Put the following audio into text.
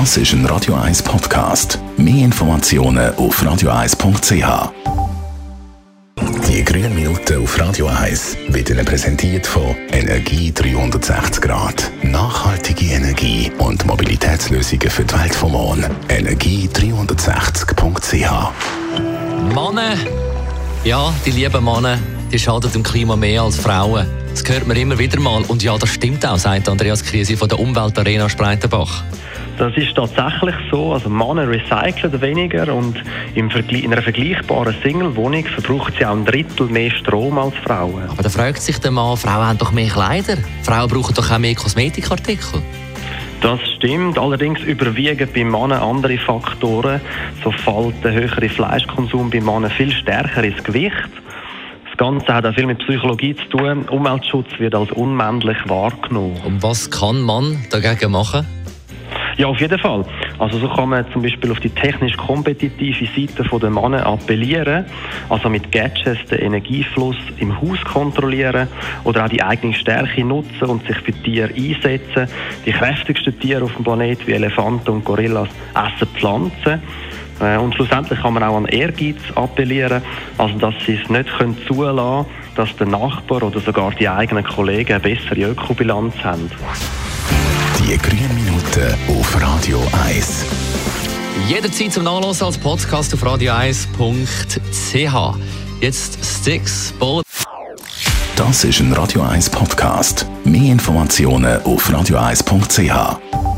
Das ist ein Radio 1 Podcast. Mehr Informationen auf radio1.ch. Die grünen Minuten auf Radio 1 werden Ihnen präsentiert von Energie 360 Grad. Nachhaltige Energie und Mobilitätslösungen für die Welt vom morgen. Energie360.ch Männer, ja, die lieben Männer, die schaden dem Klima mehr als Frauen. Das hört man immer wieder mal. Und ja, das stimmt auch, sagt Andreas Krise von der Umweltarena Spreitenbach. Das ist tatsächlich so. Also Männer recyceln weniger und in einer vergleichbaren Single-Wohnung verbrauchen sie auch ein Drittel mehr Strom als Frauen. Aber da fragt sich der Mann, Frauen haben doch mehr Kleider. Frauen brauchen doch auch mehr Kosmetikartikel. Das stimmt, allerdings überwiegen bei Männern andere Faktoren. So fällt der höhere Fleischkonsum bei Männern viel stärker ins Gewicht. Das Ganze hat auch viel mit Psychologie zu tun. Umweltschutz wird als unmännlich wahrgenommen. Und was kann man dagegen machen? Ja, auf jeden Fall. Also so kann man zum Beispiel auf die technisch kompetitive Seite der Männer appellieren, also mit Gadgets den Energiefluss im Haus kontrollieren oder auch die eigene Stärke nutzen und sich für Tiere einsetzen. Die kräftigsten Tiere auf dem Planeten wie Elefanten und Gorillas essen Pflanzen. Äh, und schlussendlich kann man auch an Ehrgeiz appellieren, also dass sie es nicht können zulassen können, dass der Nachbar oder sogar die eigenen Kollegen eine bessere Ökobilanz haben. Die grünen Minuten auf Radio 1. Jederzeit zum Nachlesen als Podcast auf radio1.ch. Jetzt Sticks, Ball. Das ist ein Radio 1 Podcast. Mehr Informationen auf radio1.ch.